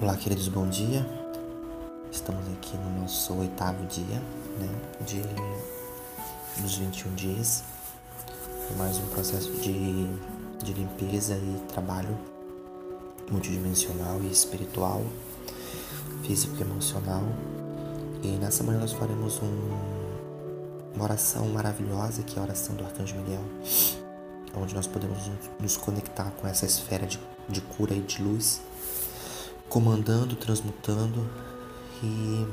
Olá, queridos, bom dia. Estamos aqui no nosso oitavo dia, né, de, dos 21 dias. Mais um processo de, de limpeza e trabalho multidimensional e espiritual, físico e emocional. E nessa manhã nós faremos um, uma oração maravilhosa, que é a oração do Arcanjo Miguel, onde nós podemos nos conectar com essa esfera de, de cura e de luz comandando, transmutando e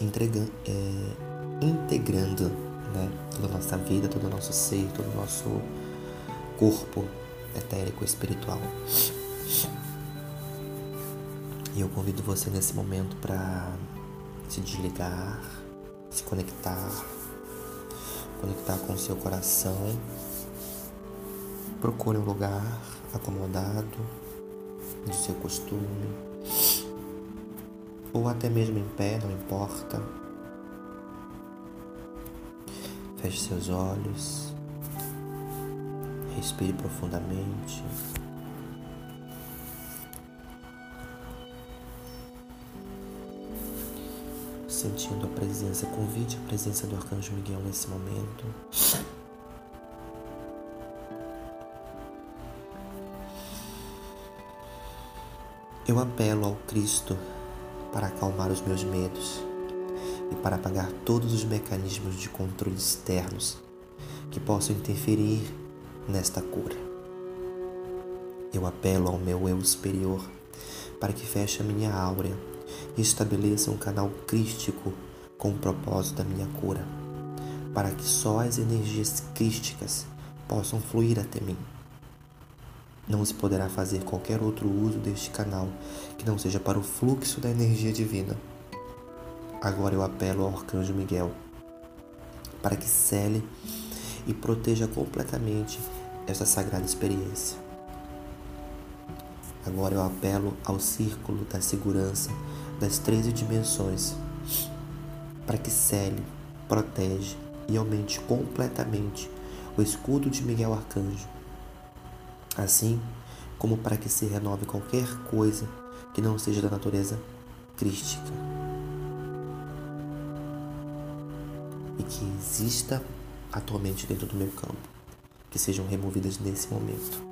entregando, é, integrando né, toda a nossa vida, todo o nosso ser, todo o nosso corpo etérico espiritual. E eu convido você nesse momento para se desligar, se conectar, conectar com o seu coração. Procure um lugar acomodado de seu costume, ou até mesmo em pé, não importa. Feche seus olhos, respire profundamente. Sentindo a presença, convide a presença do Arcanjo Miguel nesse momento. Eu apelo ao Cristo para acalmar os meus medos e para apagar todos os mecanismos de controle externos que possam interferir nesta cura. Eu apelo ao meu eu superior para que feche a minha áurea e estabeleça um canal crístico com o propósito da minha cura, para que só as energias crísticas possam fluir até mim. Não se poderá fazer qualquer outro uso deste canal que não seja para o fluxo da energia divina. Agora eu apelo ao Arcanjo Miguel para que cele e proteja completamente esta sagrada experiência. Agora eu apelo ao círculo da segurança das 13 dimensões para que cele, protege e aumente completamente o escudo de Miguel Arcanjo assim como para que se renove qualquer coisa que não seja da natureza crística e que exista atualmente dentro do meu campo, que sejam removidas nesse momento.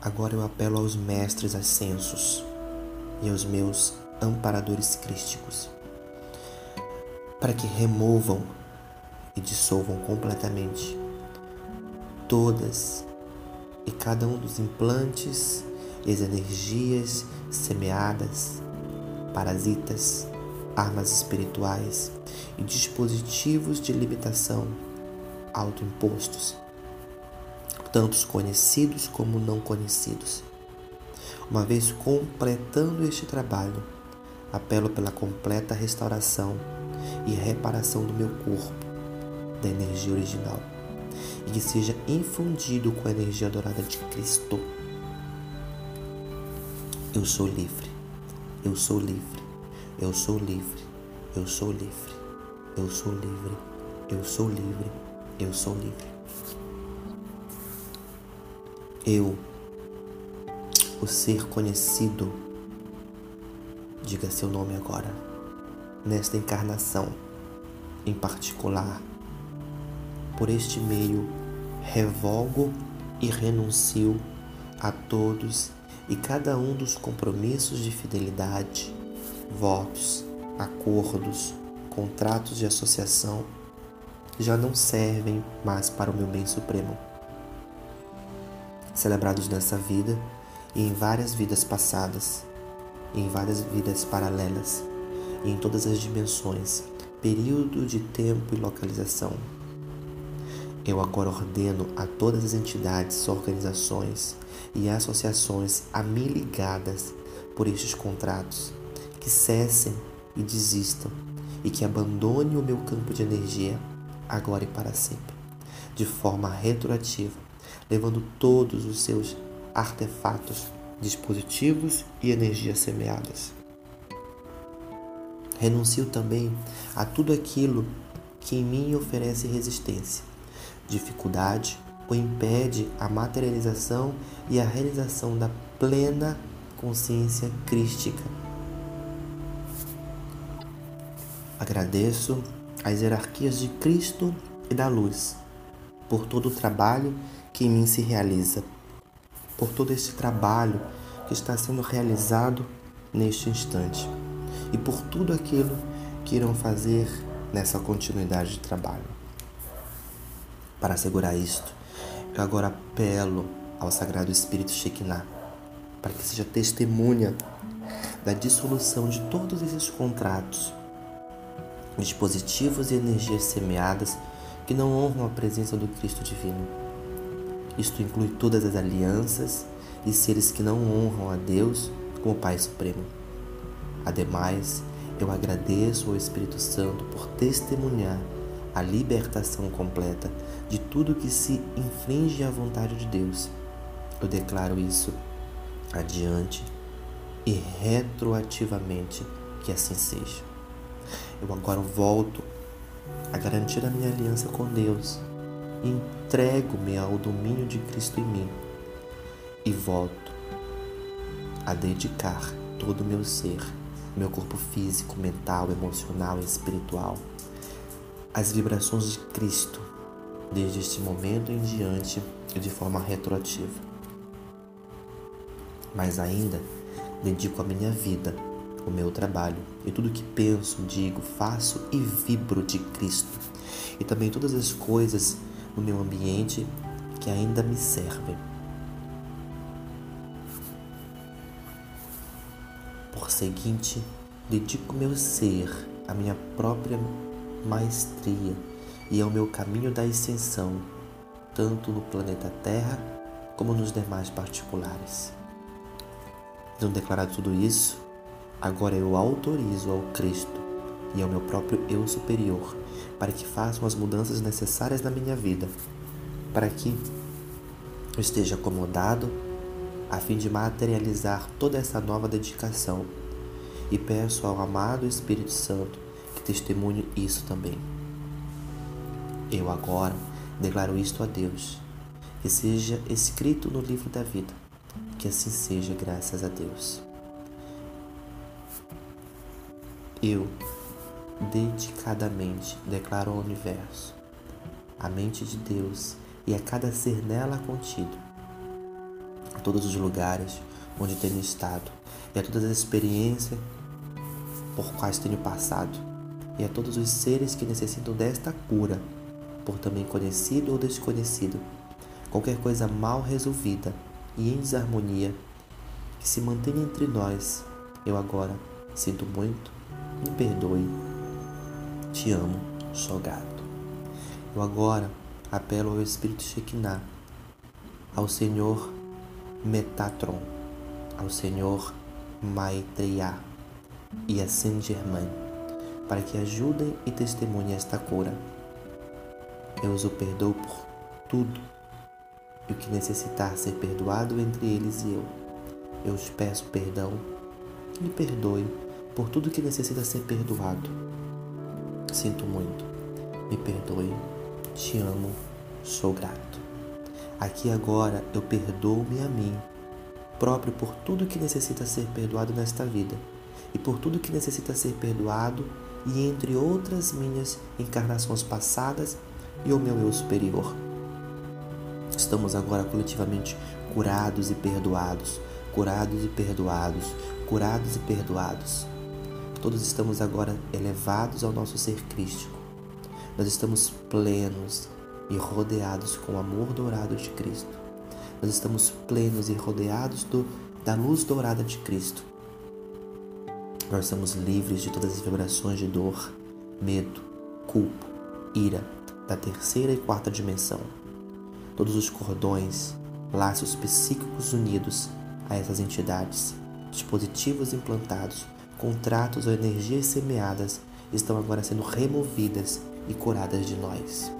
Agora eu apelo aos mestres ascensos e aos meus amparadores crísticos para que removam e dissolvam completamente todas e cada um dos implantes e as energias semeadas, parasitas, armas espirituais e dispositivos de limitação autoimpostos, tantos conhecidos como não conhecidos. Uma vez completando este trabalho, apelo pela completa restauração e reparação do meu corpo, da energia original e que seja infundido com a energia dourada de Cristo. Eu sou livre, eu sou livre, eu sou livre, eu sou livre, eu sou livre, eu sou livre, eu sou livre. Eu, o ser conhecido, diga seu nome agora, nesta encarnação em particular por este meio, revogo e renuncio a todos e cada um dos compromissos de fidelidade, votos, acordos, contratos de associação já não servem mais para o meu bem supremo. Celebrados nessa vida e em várias vidas passadas, em várias vidas paralelas, em todas as dimensões, período de tempo e localização, eu agora ordeno a todas as entidades, organizações e associações a mim ligadas por estes contratos que cessem e desistam e que abandonem o meu campo de energia agora e para sempre, de forma retroativa, levando todos os seus artefatos, dispositivos e energias semeadas. Renuncio também a tudo aquilo que em mim oferece resistência dificuldade ou impede a materialização e a realização da plena consciência crística. Agradeço às hierarquias de Cristo e da luz por todo o trabalho que em mim se realiza, por todo este trabalho que está sendo realizado neste instante e por tudo aquilo que irão fazer nessa continuidade de trabalho. Para assegurar isto, eu agora apelo ao Sagrado Espírito Shekinah para que seja testemunha da dissolução de todos esses contratos, dispositivos e energias semeadas que não honram a presença do Cristo Divino. Isto inclui todas as alianças e seres que não honram a Deus como Pai Supremo. Ademais, eu agradeço ao Espírito Santo por testemunhar a libertação completa de tudo que se infringe à vontade de Deus. Eu declaro isso adiante e retroativamente que assim seja. Eu agora volto a garantir a minha aliança com Deus e entrego-me ao domínio de Cristo em mim e volto a dedicar todo o meu ser, meu corpo físico, mental, emocional e espiritual às vibrações de Cristo desde este momento em diante de forma retroativa. Mas ainda dedico a minha vida, o meu trabalho e tudo que penso, digo, faço e vibro de Cristo. E também todas as coisas no meu ambiente que ainda me servem. Por seguinte, dedico meu ser, a minha própria maestria e ao meu caminho da ascensão, tanto no planeta Terra como nos demais particulares. Tendo declarado tudo isso, agora eu autorizo ao Cristo e ao meu próprio eu superior para que façam as mudanças necessárias na minha vida, para que eu esteja acomodado a fim de materializar toda essa nova dedicação. E peço ao amado Espírito Santo que testemunhe isso também. Eu agora declaro isto a Deus, que seja escrito no livro da vida, que assim seja, graças a Deus. Eu dedicadamente declaro ao universo, a mente de Deus e a cada ser nela contido, a todos os lugares onde tenho estado e a todas as experiências por quais tenho passado e a todos os seres que necessitam desta cura por também conhecido ou desconhecido, qualquer coisa mal resolvida e em desarmonia que se mantenha entre nós, eu agora sinto muito, me perdoe, te amo, sou gato. Eu agora apelo ao Espírito Shekinah, ao Senhor Metatron, ao Senhor Maitreya e a Saint Germain, para que ajudem e testemunhem esta cura eu os perdoo por tudo e o que necessitar ser perdoado entre eles e eu. Eu os peço perdão, me perdoe por tudo que necessita ser perdoado. Sinto muito, me perdoe, te amo, sou grato. Aqui agora eu perdoo-me a mim, próprio por tudo que necessita ser perdoado nesta vida e por tudo que necessita ser perdoado e entre outras minhas encarnações passadas e o meu eu superior. Estamos agora coletivamente curados e perdoados, curados e perdoados, curados e perdoados. Todos estamos agora elevados ao nosso ser crístico. Nós estamos plenos e rodeados com o amor dourado de Cristo. Nós estamos plenos e rodeados do, da luz dourada de Cristo. Nós somos livres de todas as vibrações de dor, medo, culpa, ira, da terceira e quarta dimensão. Todos os cordões, laços psíquicos unidos a essas entidades, dispositivos implantados, contratos ou energias semeadas estão agora sendo removidas e curadas de nós.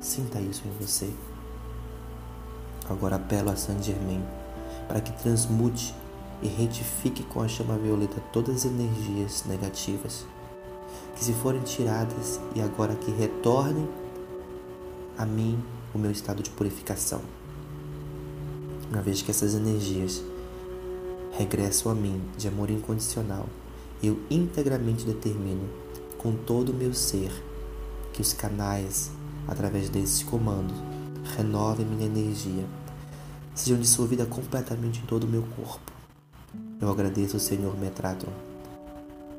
Sinta isso em você. Agora apelo a Saint Germain para que transmute e retifique com a chama violeta todas as energias negativas que se forem tiradas e agora que retornem a mim o meu estado de purificação. Uma vez que essas energias regressam a mim de amor incondicional, eu integralmente determino com todo o meu ser que os canais, através desses comandos, renovem minha energia, sejam dissolvidas completamente em todo o meu corpo. Eu agradeço ao Senhor Metratron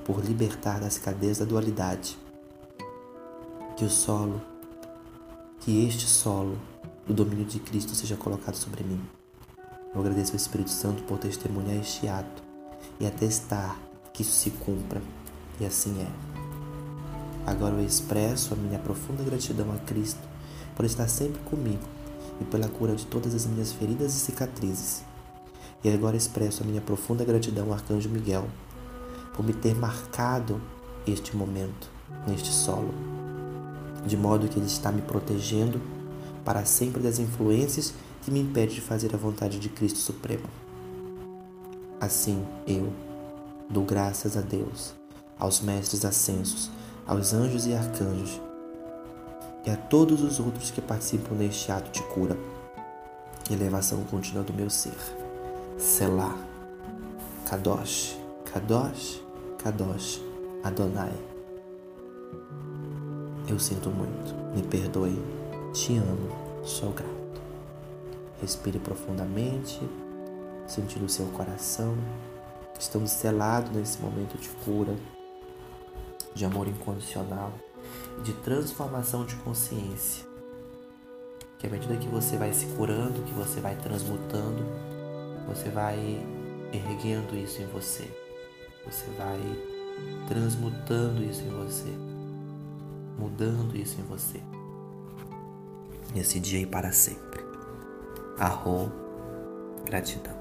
por libertar das cadeias da dualidade. Que o solo, que este solo do domínio de Cristo seja colocado sobre mim. Eu agradeço ao Espírito Santo por testemunhar este ato e atestar que isso se cumpra, e assim é. Agora eu expresso a minha profunda gratidão a Cristo por estar sempre comigo e pela cura de todas as minhas feridas e cicatrizes. E agora expresso a minha profunda gratidão ao Arcanjo Miguel por me ter marcado este momento, neste solo, de modo que ele está me protegendo para sempre das influências que me impedem de fazer a vontade de Cristo Supremo. Assim, eu dou graças a Deus, aos mestres ascensos, aos anjos e arcanjos e a todos os outros que participam neste ato de cura e elevação contínua do meu ser. Selah, Kadosh, Kadosh, Kadosh, Adonai. Eu sinto muito, me perdoe, te amo, sou grato. Respire profundamente, sentindo o seu coração. Estamos selados nesse momento de cura, de amor incondicional, de transformação de consciência. Que à medida que você vai se curando, que você vai transmutando, você vai erguendo isso em você. Você vai transmutando isso em você, mudando isso em você. Nesse dia e para sempre. Arro, gratidão.